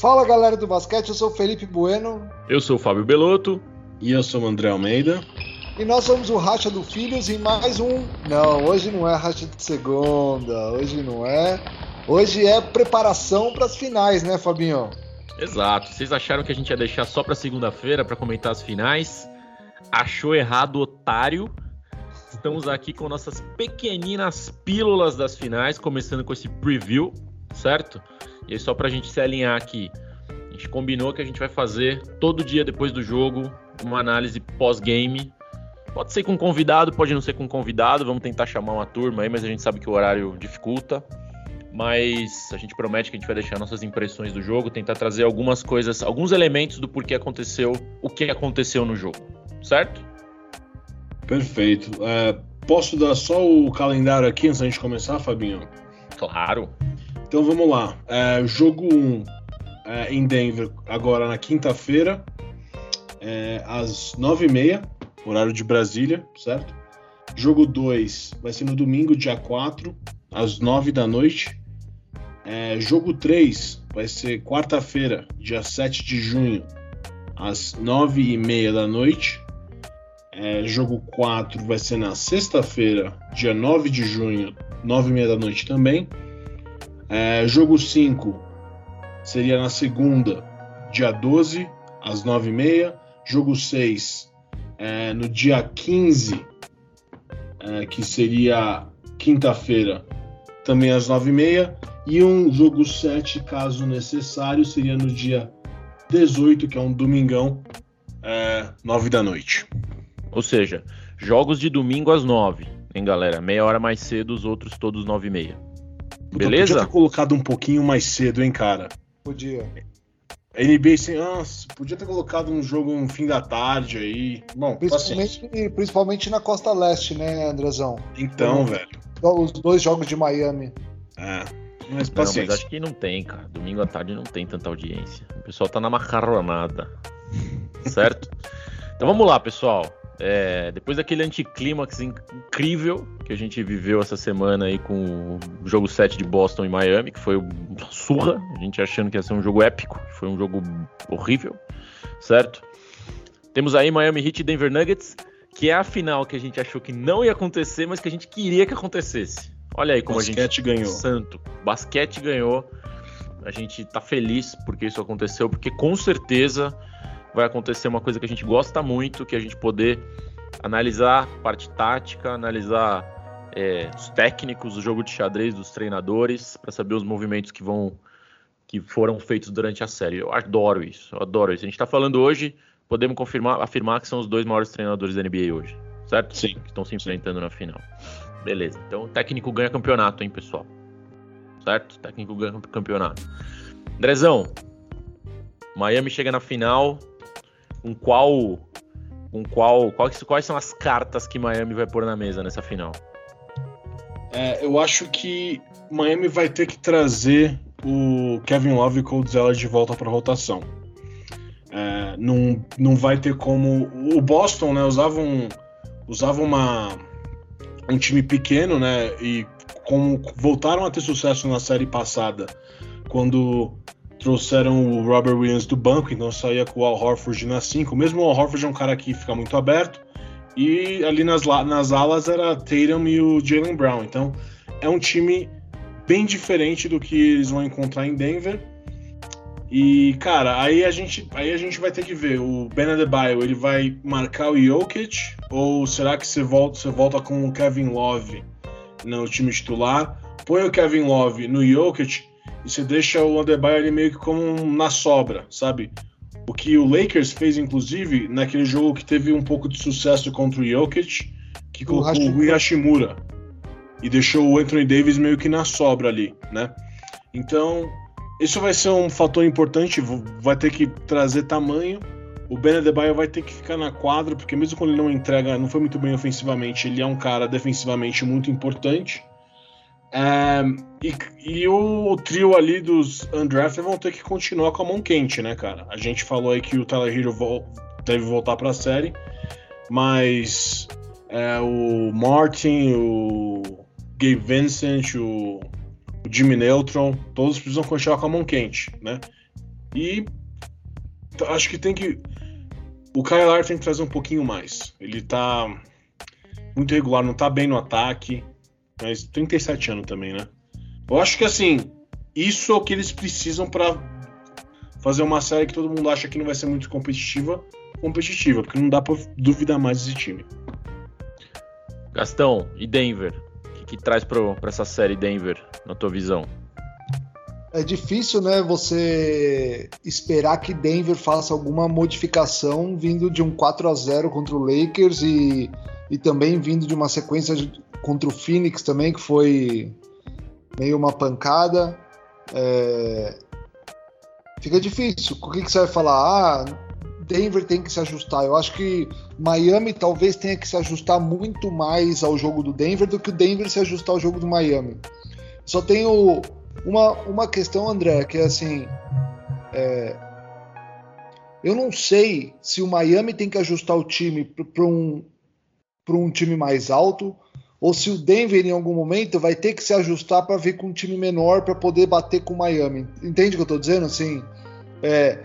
Fala galera do basquete, eu sou o Felipe Bueno. Eu sou o Fábio Belotto. E eu sou o André Almeida. E nós somos o Racha do Filhos em mais um. Não, hoje não é Racha de Segunda, hoje não é. Hoje é preparação para as finais, né, Fabinho? Exato. Vocês acharam que a gente ia deixar só para segunda-feira para comentar as finais? Achou errado, otário. Estamos aqui com nossas pequeninas pílulas das finais, começando com esse preview, certo? E aí, só para a gente se alinhar aqui, a gente combinou que a gente vai fazer todo dia depois do jogo uma análise pós-game. Pode ser com convidado, pode não ser com convidado. Vamos tentar chamar uma turma aí, mas a gente sabe que o horário dificulta. Mas a gente promete que a gente vai deixar nossas impressões do jogo, tentar trazer algumas coisas, alguns elementos do porquê aconteceu, o que aconteceu no jogo, certo? Perfeito. É, posso dar só o calendário aqui antes da gente começar, Fabinho? Claro. Então vamos lá. É, jogo 1 um, é, em Denver, agora na quinta-feira, é, às 9h30, horário de Brasília, certo? Jogo 2 vai ser no domingo, dia 4, às 9 da noite. É, jogo 3 vai ser quarta-feira, dia 7 de junho, às 9h30 da noite. É, jogo 4 vai ser na sexta-feira, dia 9 de junho, 9h30 da noite também. É, jogo 5 seria na segunda, dia 12, às 9h30. Jogo 6 é, no dia 15, é, que seria quinta-feira, também às 9h30. E um jogo 7, caso necessário, seria no dia 18, que é um domingão, é, 9 da noite. Ou seja, jogos de domingo às 9, hein, galera? Meia hora mais cedo, os outros todos 9 e meia. Beleza? Podia ter colocado um pouquinho mais cedo, hein, cara? Podia. A NBA assim, nossa, podia ter colocado um jogo no fim da tarde aí. Bom, principalmente, principalmente na costa leste, né, Andrezão? Então, então, velho. Os dois jogos de Miami. É. Mas, não, mas acho que não tem, cara. Domingo à tarde não tem tanta audiência. O pessoal tá na macarronada. certo? Então vamos lá, pessoal. É, depois daquele anticlímax incrível que a gente viveu essa semana aí com o jogo 7 de Boston e Miami, que foi uma surra, a gente achando que ia ser um jogo épico, foi um jogo horrível, certo? Temos aí Miami Heat e Denver Nuggets, que é a final que a gente achou que não ia acontecer, mas que a gente queria que acontecesse. Olha aí como basquete a gente ganhou. Santo, basquete ganhou. A gente tá feliz porque isso aconteceu, porque com certeza vai acontecer uma coisa que a gente gosta muito, que é a gente poder analisar parte tática, analisar é, os técnicos do jogo de xadrez dos treinadores, para saber os movimentos que vão que foram feitos durante a série. Eu adoro isso, eu adoro isso. A gente está falando hoje, podemos confirmar, afirmar que são os dois maiores treinadores da NBA hoje, certo? Sim. Que estão se enfrentando na final. Beleza. Então o técnico ganha campeonato, hein, pessoal? Certo? O técnico ganha campeonato. Andrezão, Miami chega na final, com qual com qual quais, quais são as cartas que Miami vai pôr na mesa nessa final? É, eu acho que Miami vai ter que trazer o Kevin Love e Cold Zeller de volta para a rotação. É, não, não vai ter como o Boston, né? Usava um, usava uma um time pequeno, né? E como voltaram a ter sucesso na série passada, quando trouxeram o Robert Williams do banco, então saía com o Al Horford na 5. Mesmo o Al Horford é um cara que fica muito aberto. E ali nas, nas alas era Tatum e o Jalen Brown. Então é um time bem diferente do que eles vão encontrar em Denver. E, cara, aí a gente, aí a gente vai ter que ver. O Ben Adebayo, ele vai marcar o Jokic? Ou será que você volta, você volta com o Kevin Love no time titular? Põe o Kevin Love no Jokic e você deixa o Adebayo ali meio que como na sobra, sabe? O que o Lakers fez, inclusive, naquele jogo que teve um pouco de sucesso contra o Jokic, que o colocou Hashimura. o Hashimura e deixou o Anthony Davis meio que na sobra ali, né? Então, isso vai ser um fator importante, vai ter que trazer tamanho. O Ben Adebayo vai ter que ficar na quadra, porque mesmo quando ele não entrega, não foi muito bem ofensivamente, ele é um cara defensivamente muito importante. É, e, e, o trio ali dos undrafted vão ter que continuar com a mão quente, né, cara? A gente falou aí que o Tyler Hero vo deve voltar para a série, mas é, o Martin, o Gabe Vincent, o, o Jimmy Neutron, todos precisam continuar com a mão quente, né? E acho que tem que. O Kyle tem que trazer um pouquinho mais. Ele tá muito regular, não tá bem no ataque. Mas 37 anos também, né? Eu acho que assim, isso é o que eles precisam para fazer uma série que todo mundo acha que não vai ser muito competitiva, competitiva, porque não dá para duvidar mais desse time. Gastão, e Denver? O que, que traz para essa série Denver, na tua visão? É difícil, né, você esperar que Denver faça alguma modificação vindo de um 4 a 0 contra o Lakers e, e também vindo de uma sequência de, contra o Phoenix também, que foi meio uma pancada. É... Fica difícil. O que, que você vai falar? Ah, Denver tem que se ajustar. Eu acho que Miami talvez tenha que se ajustar muito mais ao jogo do Denver do que o Denver se ajustar ao jogo do Miami. Só tenho uma, uma questão, André, que é assim. É... Eu não sei se o Miami tem que ajustar o time para um, um time mais alto ou se o Denver em algum momento vai ter que se ajustar para vir com um time menor para poder bater com o Miami. Entende o que eu estou dizendo? Assim, é,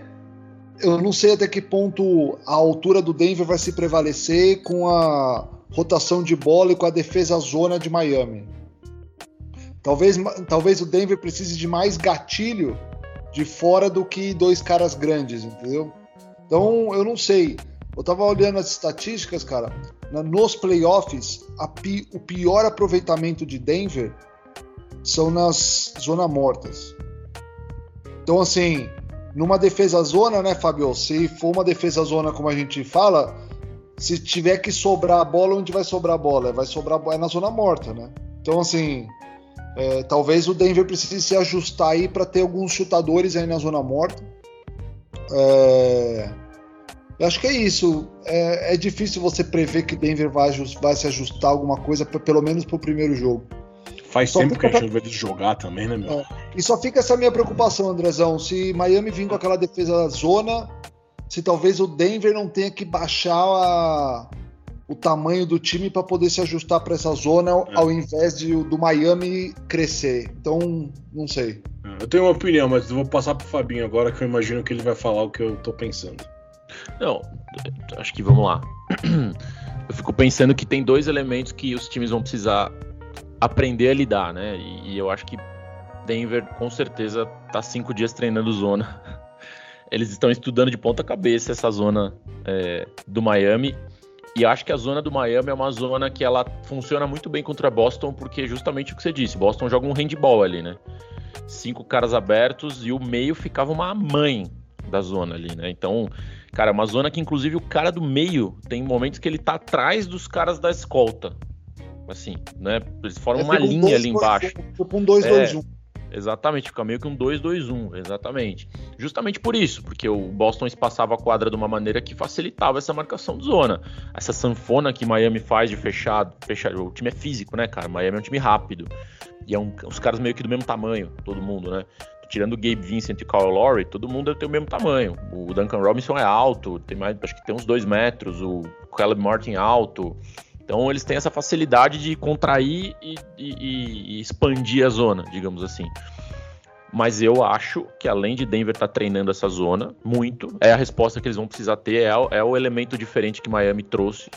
eu não sei até que ponto a altura do Denver vai se prevalecer com a rotação de bola e com a defesa zona de Miami. Talvez, talvez o Denver precise de mais gatilho de fora do que dois caras grandes, entendeu? Então eu não sei. Eu tava olhando as estatísticas, cara. Nos playoffs, pi, o pior aproveitamento de Denver são nas zona mortas. Então, assim, numa defesa zona, né, Fabio? Se for uma defesa zona como a gente fala, se tiver que sobrar a bola, onde vai sobrar a bola? Vai sobrar é na zona morta, né? Então, assim, é, talvez o Denver precise se ajustar aí para ter alguns chutadores aí na zona morta. É, eu acho que é isso. É, é difícil você prever que Denver vai, vai se ajustar alguma coisa, pelo menos para o primeiro jogo. Faz só tempo que a gente não vê eles jogar também, né, meu? É. E só fica essa minha preocupação, Andrezão. Se Miami vir com aquela defesa zona, se talvez o Denver não tenha que baixar a, o tamanho do time para poder se ajustar para essa zona, é. ao invés de do Miami crescer. Então, não sei. É, eu tenho uma opinião, mas eu vou passar pro Fabinho agora, que eu imagino que ele vai falar o que eu tô pensando. Não, acho que vamos lá. Eu fico pensando que tem dois elementos que os times vão precisar aprender a lidar, né? E, e eu acho que Denver com certeza tá cinco dias treinando zona. Eles estão estudando de ponta cabeça essa zona é, do Miami. E acho que a zona do Miami é uma zona que ela funciona muito bem contra Boston, porque justamente o que você disse, Boston joga um handball ali, né? Cinco caras abertos e o meio ficava uma mãe da zona ali, né? Então, cara, é uma zona que inclusive o cara do meio tem momentos que ele tá atrás dos caras da escolta assim, né? Eles formam é uma linha dois, ali embaixo. Tipo um 2-2-1. É, Exatamente, fica meio que um 2-2-1, exatamente. Justamente por isso, porque o Boston espaçava a quadra de uma maneira que facilitava essa marcação de zona. Essa sanfona que Miami faz de fechado, fechado, o time é físico, né, cara? Miami é um time rápido. E é um, os caras meio que do mesmo tamanho, todo mundo, né? Tirando o Gabe Vincent e Kyle Lowry, todo mundo tem o mesmo tamanho. O Duncan Robinson é alto, tem mais, acho que tem uns 2 metros, o Caleb Martin é alto. Então eles têm essa facilidade de contrair e, e, e expandir a zona, digamos assim. Mas eu acho que além de Denver estar tá treinando essa zona muito, é a resposta que eles vão precisar ter, é, é o elemento diferente que Miami trouxe.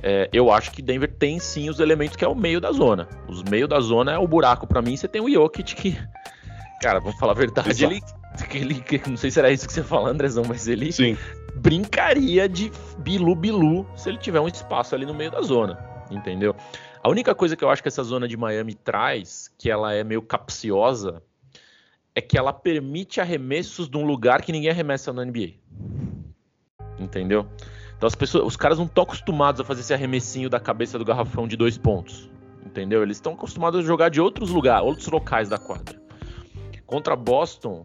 É, eu acho que Denver tem sim os elementos que é o meio da zona. Os meio da zona é o buraco para mim. Você tem o Jokic que, cara, vamos falar a verdade, ele, ele, não sei se era isso que você falou, Andrezão, mas ele sim brincaria de bilu-bilu se ele tiver um espaço ali no meio da zona, entendeu? A única coisa que eu acho que essa zona de Miami traz, que ela é meio capciosa, é que ela permite arremessos de um lugar que ninguém arremessa na NBA. Entendeu? Então as pessoas, os caras não estão acostumados a fazer esse arremessinho da cabeça do garrafão de dois pontos. Entendeu? Eles estão acostumados a jogar de outros lugares, outros locais da quadra. Contra Boston,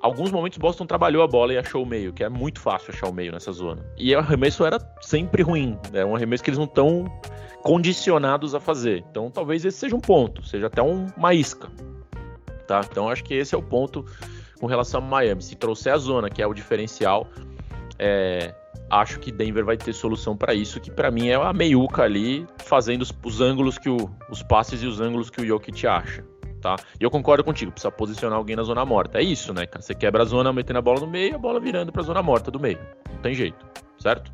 alguns momentos Boston trabalhou a bola e achou o meio, que é muito fácil achar o meio nessa zona. E o arremesso era sempre ruim, é um arremesso que eles não estão condicionados a fazer. Então talvez esse seja um ponto, seja até um, uma isca. Tá? Então acho que esse é o ponto com relação a Miami. Se trouxer a zona, que é o diferencial, é, acho que Denver vai ter solução para isso, que para mim é a meiuca ali, fazendo os, os ângulos que o, os passes e os ângulos que o Jokic acha tá? E eu concordo contigo, precisa posicionar alguém na zona morta. É isso, né, cara? Você quebra a zona, metendo a bola no meio, a bola virando pra zona morta do meio. Não tem jeito, certo?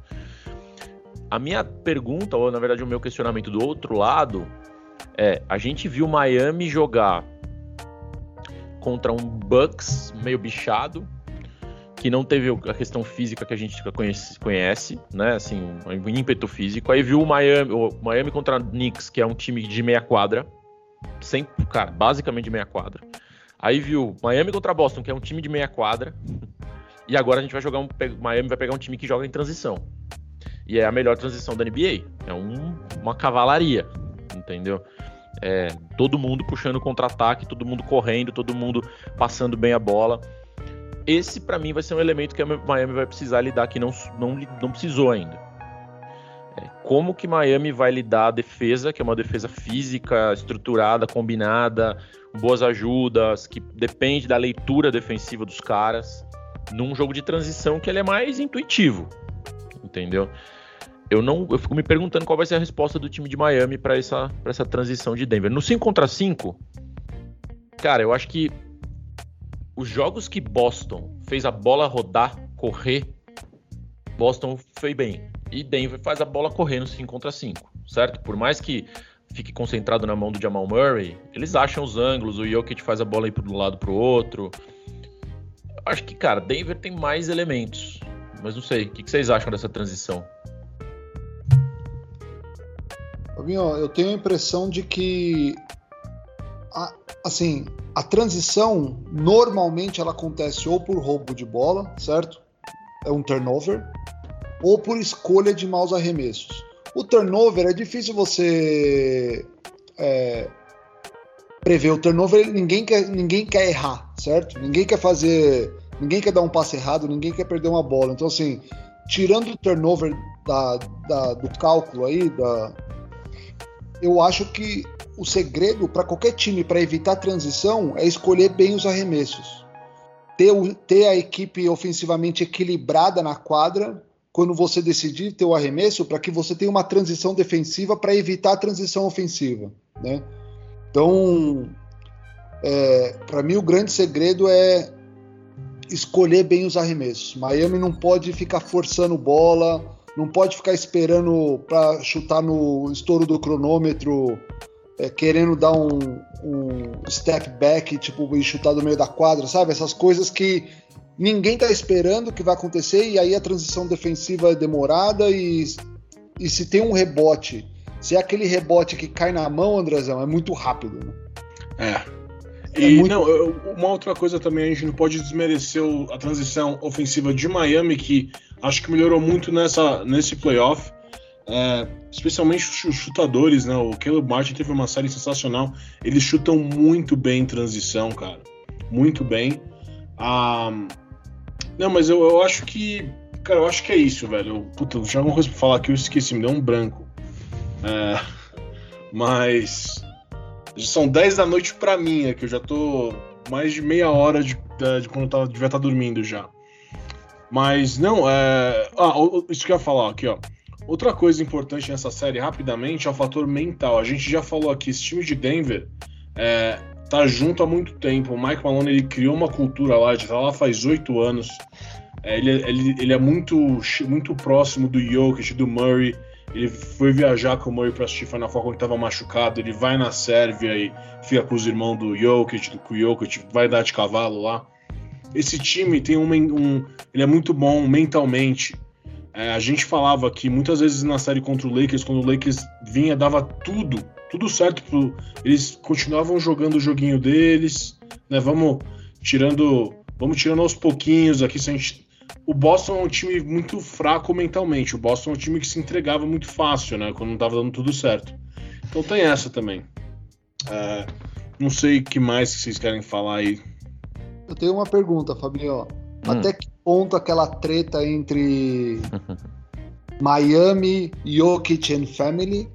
A minha pergunta, ou na verdade o meu questionamento do outro lado, é: a gente viu Miami jogar contra um Bucks meio bichado, que não teve a questão física que a gente conhece, conhece né? Assim, um ímpeto físico. Aí viu o Miami, o Miami contra Knicks, que é um time de meia quadra, sempre, cara, basicamente de meia quadra. Aí viu Miami contra Boston, que é um time de meia quadra. E agora a gente vai jogar um. Miami vai pegar um time que joga em transição. E é a melhor transição da NBA. É um, uma cavalaria, entendeu? É, todo mundo puxando contra-ataque, todo mundo correndo, todo mundo passando bem a bola. Esse, para mim, vai ser um elemento que a Miami vai precisar lidar que não, não, não precisou ainda. Como que Miami vai lidar a defesa, que é uma defesa física, estruturada, combinada, boas ajudas, que depende da leitura defensiva dos caras, num jogo de transição que ele é mais intuitivo, entendeu? Eu não, eu fico me perguntando qual vai ser a resposta do time de Miami para essa, essa transição de Denver. No 5 contra 5, cara, eu acho que os jogos que Boston fez a bola rodar, correr, Boston foi bem. E Denver faz a bola correr no 5 contra 5, certo? Por mais que fique concentrado na mão do Jamal Murray, eles acham os ângulos, o Jokic faz a bola ir de um lado pro outro. Acho que, cara, Denver tem mais elementos. Mas não sei, o que vocês acham dessa transição? eu tenho a impressão de que a, assim, a transição normalmente ela acontece ou por roubo de bola, certo? É um turnover, ou por escolha de maus arremessos. O turnover é difícil você é, prever. O turnover ninguém quer, ninguém quer errar, certo? Ninguém quer fazer, ninguém quer dar um passe errado, ninguém quer perder uma bola. Então assim, tirando o turnover da, da, do cálculo aí, da, eu acho que o segredo para qualquer time para evitar transição é escolher bem os arremessos. Ter, ter a equipe ofensivamente equilibrada na quadra quando você decidir ter o arremesso para que você tenha uma transição defensiva para evitar a transição ofensiva. Né? Então, é, para mim, o grande segredo é escolher bem os arremessos. Miami não pode ficar forçando bola, não pode ficar esperando para chutar no estouro do cronômetro é, querendo dar um, um, step back, tipo, e chutar do meio da quadra, sabe? Essas coisas que ninguém tá esperando que vai acontecer e aí a transição defensiva é demorada e, e se tem um rebote, se é aquele rebote que cai na mão, Andrezão, é muito rápido, né? É. É e muito... não, uma outra coisa também, a gente não pode desmerecer a transição ofensiva de Miami, que acho que melhorou muito nessa, nesse playoff. É, especialmente os chutadores, né? O Caleb Martin teve uma série sensacional. Eles chutam muito bem em transição, cara. Muito bem. Ah, não, mas eu, eu acho que. Cara, eu acho que é isso, velho. Eu, puta, tinha alguma coisa pra falar que eu esqueci, me deu um branco. É, mas. São 10 da noite pra mim, é que eu já tô mais de meia hora de, de quando eu tava, devia estar dormindo já. Mas não, é. Ah, isso que eu ia falar aqui, ó. Outra coisa importante nessa série, rapidamente, é o fator mental. A gente já falou aqui, esse time de Denver é, tá junto há muito tempo. O Mike Malone ele criou uma cultura lá, de tá lá faz oito anos. É, ele, ele, ele, é muito, muito próximo do Jokic, do Murray. Ele foi viajar com o Murray para assistir Final Four quando estava machucado. Ele vai na Sérvia e fica com os irmãos do Jokic, do Jokic, vai dar de cavalo lá. Esse time tem um, um ele é muito bom mentalmente. É, a gente falava que muitas vezes na série contra o Lakers, quando o Lakers vinha, dava tudo, tudo certo. Pro, eles continuavam jogando o joguinho deles, né? Vamos tirando, vamos tirando aos pouquinhos aqui. Se a gente, o Boston é um time muito fraco mentalmente. O Boston é um time que se entregava muito fácil, né? Quando não estava dando tudo certo. Então tem essa também. É, não sei o que mais que vocês querem falar aí. Eu tenho uma pergunta, Fabinho. Hum. Até que ponto aquela treta entre Miami, Jokic and Family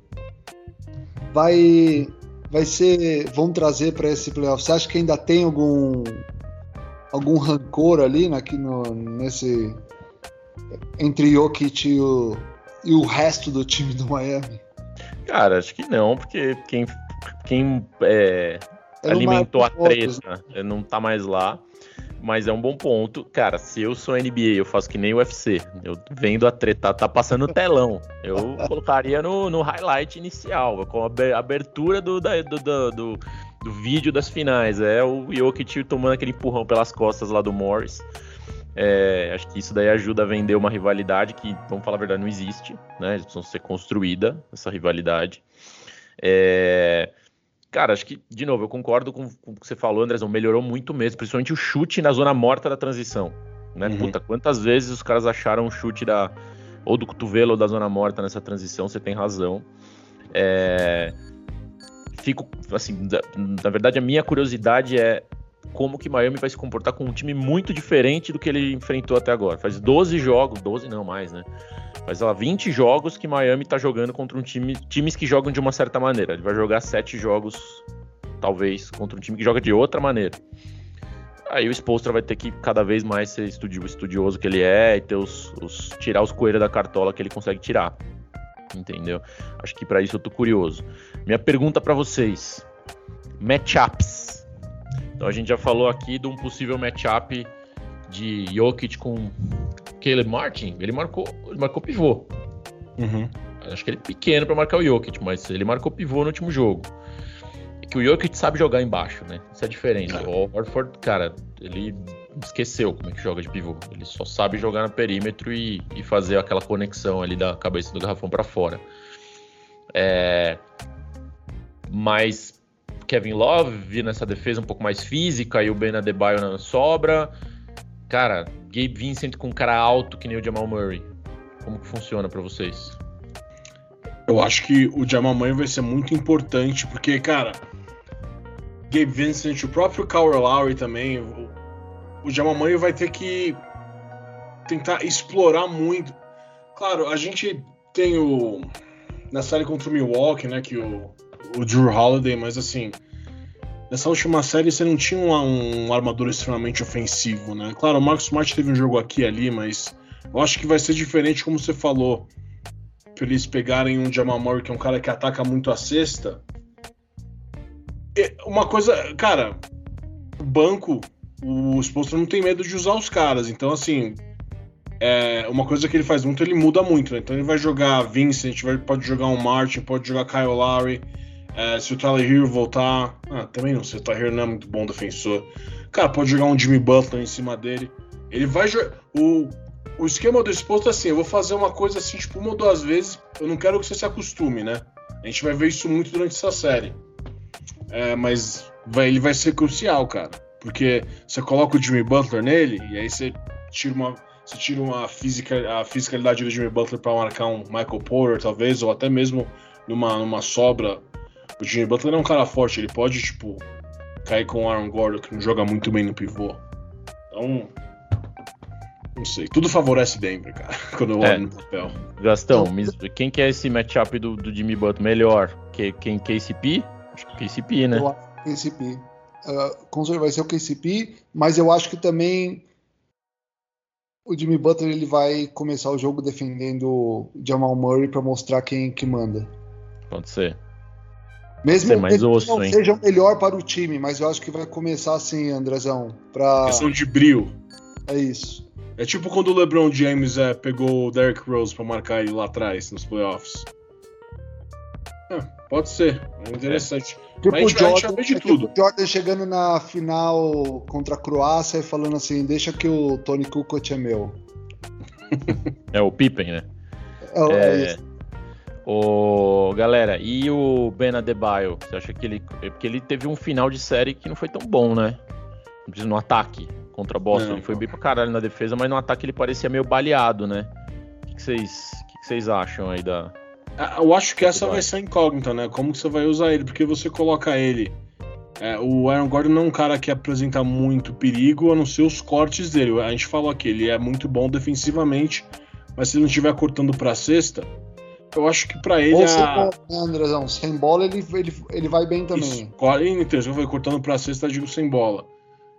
vai vai ser vão trazer para esse playoff? Você acha que ainda tem algum algum rancor ali aqui no, nesse entre Jokic e o, e o resto do time do Miami? Cara, acho que não, porque quem quem é, alimentou a treta, né? não tá mais lá. Mas é um bom ponto. Cara, se eu sou NBA, eu faço que nem o UFC. Eu vendo a treta, tá passando telão. Eu colocaria no, no highlight inicial, com a abertura do, da, do, do, do, do vídeo das finais. É o Jokic tomando aquele empurrão pelas costas lá do Morris. É, acho que isso daí ajuda a vender uma rivalidade que, vamos falar a verdade, não existe, né? Precisa ser construída, essa rivalidade. É, Cara, acho que, de novo, eu concordo com, com o que você falou, Andrezão. Melhorou muito mesmo, principalmente o chute na zona morta da transição. Né? Uhum. Puta, quantas vezes os caras acharam um chute da, ou do cotovelo ou da zona morta nessa transição? Você tem razão. É... Fico, assim, da, na verdade, a minha curiosidade é como que Miami vai se comportar com um time muito diferente do que ele enfrentou até agora. Faz 12 jogos, 12 não mais, né? Faz lá 20 jogos que Miami tá jogando contra um time, times que jogam de uma certa maneira. Ele vai jogar 7 jogos, talvez, contra um time que joga de outra maneira. Aí o Spolstra vai ter que cada vez mais ser estudioso que ele é e ter os, os tirar os coelhos da cartola que ele consegue tirar. Entendeu? Acho que para isso eu tô curioso. Minha pergunta para vocês: matchups. Então a gente já falou aqui de um possível matchup de Jokic com Caleb Martin. Ele marcou, ele marcou pivô. Uhum. Acho que ele é pequeno para marcar o Jokic, mas ele marcou pivô no último jogo. É que o Jokic sabe jogar embaixo, né? Isso é diferente. É. O Horford, cara, ele esqueceu como é que joga de pivô. Ele só sabe jogar no perímetro e, e fazer aquela conexão ali da cabeça do garrafão para fora. É... Mas Kevin Love nessa defesa um pouco mais física e o Ben Adebayo na sobra. Cara, Gabe Vincent com um cara alto que nem o Jamal Murray. Como que funciona para vocês? Eu acho que o Jamal Murray vai ser muito importante, porque, cara, Gabe Vincent, o próprio Kyle Lowry também, o, o Jamal Murray vai ter que tentar explorar muito. Claro, a gente tem o na série contra o Milwaukee, né, que o o Drew Holiday, mas assim, nessa última série você não tinha um, um armador extremamente ofensivo, né? Claro, o Marcos Smart teve um jogo aqui e ali, mas eu acho que vai ser diferente, como você falou, pra eles pegarem um Jamal Murray, que é um cara que ataca muito a cesta. E uma coisa, cara, o banco, o Spolstra não tem medo de usar os caras, então assim, é, uma coisa que ele faz muito, ele muda muito, né? Então ele vai jogar Vincent, vai, pode jogar um Martin, pode jogar Kyle Lowry, é, se o Tyler Hero voltar. Ah, também não, se o Tyler Hero não é muito bom defensor. Cara, pode jogar um Jimmy Butler em cima dele. Ele vai jogar. O, o esquema do exposto é assim: eu vou fazer uma coisa assim, tipo, uma ou duas vezes. Eu não quero que você se acostume, né? A gente vai ver isso muito durante essa série. É, mas vai, ele vai ser crucial, cara. Porque você coloca o Jimmy Butler nele, e aí você tira uma. Você tira uma física, a fisicalidade do Jimmy Butler para marcar um Michael Porter, talvez, ou até mesmo numa, numa sobra o Jimmy Butler é um cara forte, ele pode, tipo, cair com o Aaron Gordon, que não joga muito bem no pivô. Então, não sei. Tudo favorece Denver, cara, quando eu é. olho no papel. Gastão, quem que é esse matchup do, do Jimmy Butler melhor? Que, quem? KCP? Acho que KCP, né? Eu acho KCP. Uh, vai ser o KCP, mas eu acho que também o Jimmy Butler ele vai começar o jogo defendendo o Jamal Murray para mostrar quem que manda. Pode ser. Mesmo que mais osso, não hein? seja o melhor para o time, mas eu acho que vai começar assim, Andrezão. Pra... Questão de brilho. É isso. É tipo quando o LeBron James é, pegou o Derrick Rose para marcar ele lá atrás, nos playoffs. É, pode ser. É interessante. É. Tipo, Mas a gente, Jordan, a gente de é tudo. Tipo Jordan chegando na final contra a Croácia e falando assim: deixa que o Tony Kukoc é meu. é o Pippen, né? É, é, é Ô, galera, e o Ben Adebayo? Você acha que ele. É porque ele teve um final de série que não foi tão bom, né? No ataque contra a Boston. Ele foi bem pra caralho na defesa, mas no ataque ele parecia meio baleado, né? O que vocês que que acham aí da. Ah, eu acho que essa vai ser incógnita, né? Como que você vai usar ele? Porque você coloca ele. É, o Aaron Gordon não é um cara que apresenta muito perigo, a não ser os cortes dele. A gente falou aqui, ele é muito bom defensivamente, mas se ele não estiver cortando pra cesta, eu acho que para ele. Ou sem a... bola, né, Andrezão? Sem bola ele, ele, ele vai bem também. Isso, então, vai cortando pra cesta, digo sem bola.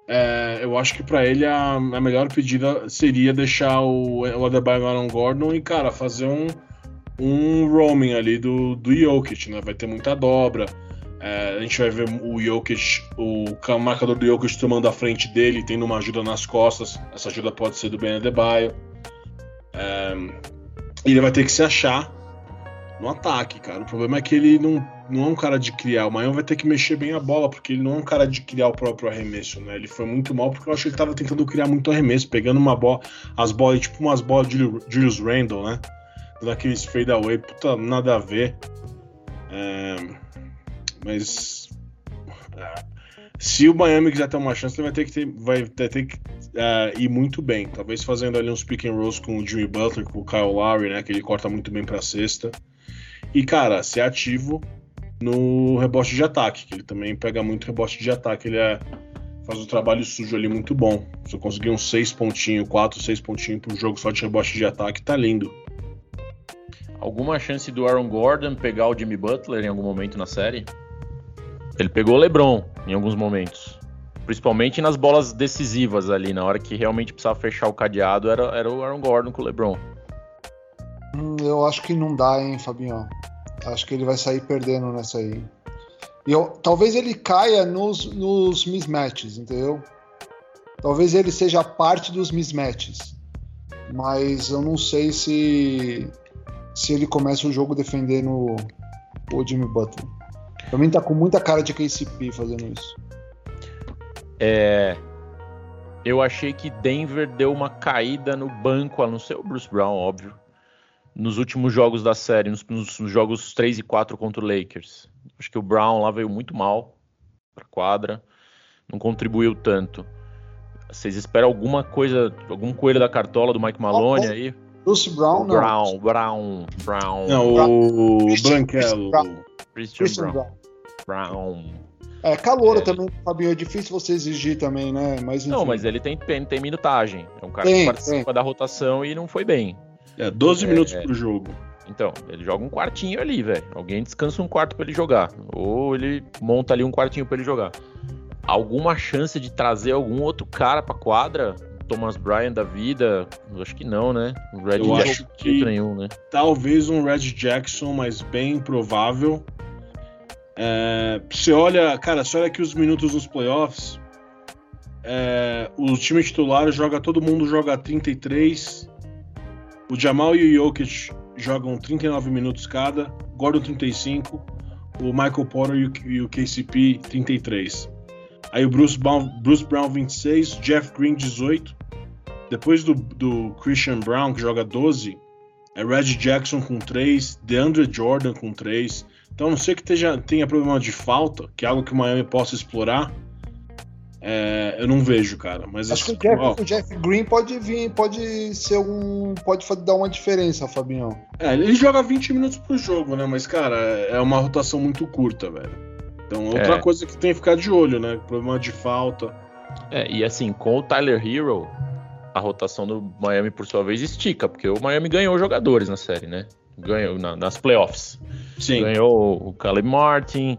É, eu acho que para ele a, a, melhor pedida seria deixar o, o Adebayo Aaron Gordon e, cara, fazer um, um roaming ali do, do Jokic, né? Vai ter muita dobra. É, a gente vai ver o Jokic, o marcador do Jokic tomando a frente dele, tendo uma ajuda nas costas. Essa ajuda pode ser do Ben Adebayo. É, ele vai ter que se achar no ataque, cara. O problema é que ele não, não é um cara de criar. O Miami vai ter que mexer bem a bola, porque ele não é um cara de criar o próprio arremesso, né? Ele foi muito mal porque eu acho que ele tava tentando criar muito arremesso, pegando uma bola, as bolas, tipo umas bolas de Julius Randle, né? Daqueles fade away, puta, nada a ver. É, mas. É, se o Miami quiser ter uma chance, ele vai ter que, ter, vai ter, que uh, ir muito bem. Talvez fazendo ali uns pick and rolls com o Jimmy Butler, com o Kyle Lowry, né? Que ele corta muito bem pra cesta. E, cara, ser ativo no rebote de ataque, que ele também pega muito rebote de ataque. Ele é, faz um trabalho sujo ali muito bom. Se eu conseguir uns 6 pontinhos, 4, 6 pontinhos pro jogo só de rebote de ataque, tá lindo. Alguma chance do Aaron Gordon pegar o Jimmy Butler em algum momento na série? Ele pegou o LeBron em alguns momentos. Principalmente nas bolas decisivas ali, na hora que realmente precisava fechar o cadeado, era, era o Aaron Gordon com o LeBron. Hum, eu acho que não dá, hein, Fabinho? Acho que ele vai sair perdendo nessa aí. E eu, talvez ele caia nos, nos mismatches, entendeu? Talvez ele seja parte dos mismatches. Mas eu não sei se se ele começa o jogo defendendo o Jimmy Butler. Mim tá com muita cara de KCP fazendo isso. É. Eu achei que Denver deu uma caída no banco, a não ser o Bruce Brown, óbvio nos últimos jogos da série, nos, nos, jogos 3 e 4 contra o Lakers. Acho que o Brown lá veio muito mal para quadra, não contribuiu tanto. Vocês esperam alguma coisa, algum coelho da cartola do Mike Maloney oh, oh. aí? Bruce Brown, não. Brown, Brown, Brown. Não, o Branquelo. Christian, Christian Brown. Brown. É, calouro é. também, Fabinho, é difícil você exigir também, né? Mas, Não, mas ele tem, tem minutagem. É um cara tem, que participa tem. da rotação e não foi bem. É, 12 é, minutos pro jogo. Então, ele joga um quartinho ali, velho. Alguém descansa um quarto para ele jogar. Ou ele monta ali um quartinho para ele jogar. Alguma chance de trazer algum outro cara pra quadra? Thomas Bryan da vida? Eu acho que não, né? O Red Eu acho que nenhum, né? Talvez um Red Jackson, mas bem improvável. É, você olha, cara, você olha aqui os minutos nos playoffs. É, o time titular joga, todo mundo joga 33, o Jamal e o Jokic jogam 39 minutos cada, Gordon 35, o Michael Porter e o KCP 33. Aí o Bruce Brown, Bruce Brown 26, Jeff Green 18. Depois do, do Christian Brown, que joga 12, é Reggie Jackson com 3, DeAndre Jordan com 3. Então, a não sei que tenha, tenha problema de falta, que é algo que o Miami possa explorar, é, eu não vejo, cara. Mas acho que o Jeff, o Jeff, Green pode vir, pode ser um. pode dar uma diferença, Fabião. É, ele joga 20 minutos por jogo, né? Mas, cara, é uma rotação muito curta, velho. Então, outra é. coisa que tem que ficar de olho, né? Problema de falta. É, e assim, com o Tyler Hero, a rotação do Miami, por sua vez, estica, porque o Miami ganhou jogadores na série, né? Ganhou na, nas playoffs. Sim. Ganhou o Caleb Martin,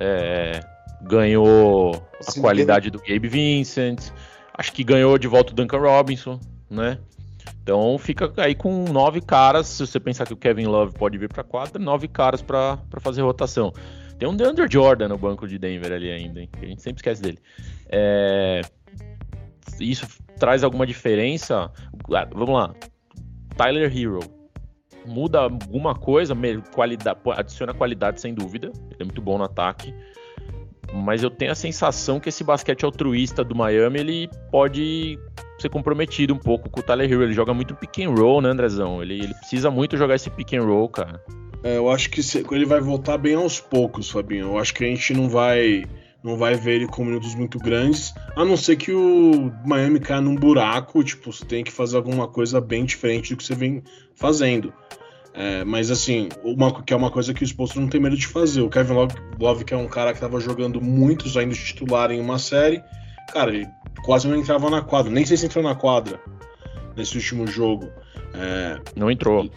é, ganhou a Sim, qualidade do Gabe Vincent, acho que ganhou de volta o Duncan Robinson, né? Então fica aí com nove caras. Se você pensar que o Kevin Love pode vir para quadra, nove caras para fazer rotação. Tem um DeAndre Jordan no banco de Denver ali ainda, hein? a gente sempre esquece dele. É... Isso traz alguma diferença? Ah, vamos lá. Tyler Hero muda alguma coisa, qualidade, adiciona qualidade sem dúvida. Ele é muito bom no ataque mas eu tenho a sensação que esse basquete altruísta do Miami ele pode ser comprometido um pouco com o Tyler Hero. Ele joga muito pick and roll, né, Andrezão? Ele, ele precisa muito jogar esse pick and roll, cara. É, eu acho que ele vai voltar bem aos poucos, Fabinho. Eu acho que a gente não vai não vai ver ele com minutos muito grandes, a não ser que o Miami caia num buraco, tipo, você tem que fazer alguma coisa bem diferente do que você vem fazendo. É, mas assim, uma, que é uma coisa que o Exposto não tem medo de fazer. O Kevin Love, Love, que é um cara que estava jogando muito, saindo titular em uma série, cara, ele quase não entrava na quadra. Nem sei se entrou na quadra nesse último jogo. É, não entrou.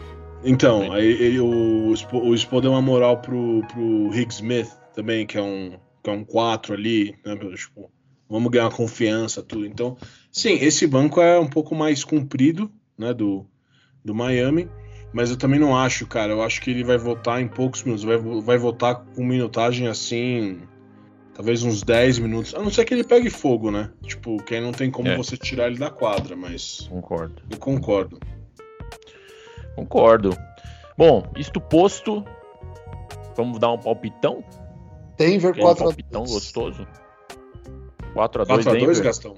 Então, aí ele, o, o Spo deu uma moral pro, pro Rick Smith também, que é um, que é um 4 ali, né? Tipo, vamos ganhar confiança, tudo. Então, sim, esse banco é um pouco mais comprido, né, do, do Miami. Mas eu também não acho, cara. Eu acho que ele vai voltar em poucos minutos. Vai, vai voltar com minutagem assim. Talvez uns 10 minutos. A não ser que ele pegue fogo, né? Tipo, que aí não tem como É. você tirar ele da quadra, mas. Concordo. Eu concordo. Concordo. Bom, isto posto, vamos dar um palpitão? Denver Aquele 4 palpitão gostoso? 4x2 4x2, Denver? Gastão?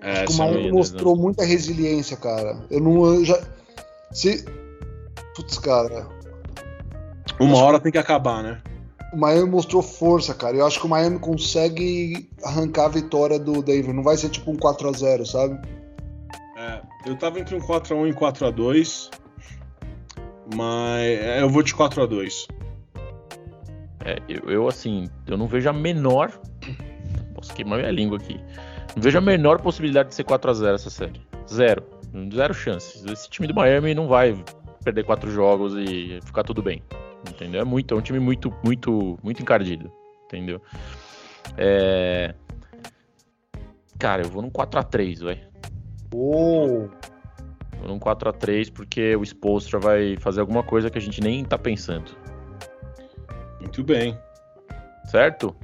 É, O essa Miami Miami né? mostrou muita resiliência, cara. Eu não. eu já. Se. Putz, cara. uma hora tem que acabar, né? O Miami mostrou força, cara. Eu acho que o Miami consegue arrancar a vitória do Denver. Não vai ser tipo um 4x0, sabe? É, eu tava entre um 4x1 e 4x2. Mas é, eu vou de 4x2. É, eu, eu, assim, eu não vejo a menor. Posso queimar minha língua aqui. Não vejo a menor possibilidade de ser 4x0 essa série. Zero. Zero chances. Esse time do Miami não vai perder quatro jogos e ficar tudo bem. Entendeu? É muito, é um time muito, muito, muito encardido. Entendeu? É... Cara, eu vou num 4x3, velho. Oh, Vou num 4x3 porque o Spolstra vai fazer alguma coisa que a gente nem tá pensando. Muito bem. Certo?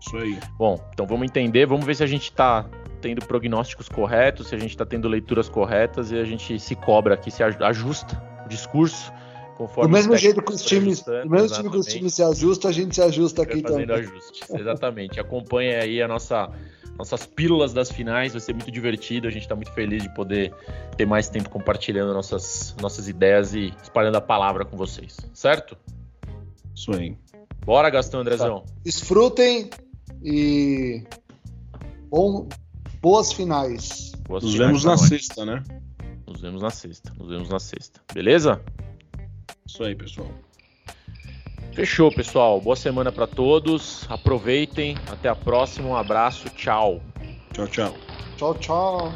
Isso aí. Bom, então vamos entender, vamos ver se a gente tá tendo prognósticos corretos, se a gente tá tendo leituras corretas e a gente se cobra aqui, se aj- ajusta o discurso conforme do mesmo jeito que os times. Do mesmo time que os times se ajustam, a gente se ajusta aqui fazendo também. ajustes. Exatamente. Acompanhe aí a nossa nossas pílulas das finais, vai ser muito divertido. A gente tá muito feliz de poder ter mais tempo compartilhando nossas nossas ideias e espalhando a palavra com vocês, certo? Isso aí. Bora, Gastão Andrezão. Desfrutem e. Bom, boas finais. Boas Nos finais vemos na nós. sexta, né? Nos vemos na sexta. Nos vemos na sexta. Beleza? Isso aí, pessoal. Fechou, pessoal. Boa semana pra todos. Aproveitem. Até a próxima. Um abraço. Tchau. Tchau, tchau. Tchau, tchau.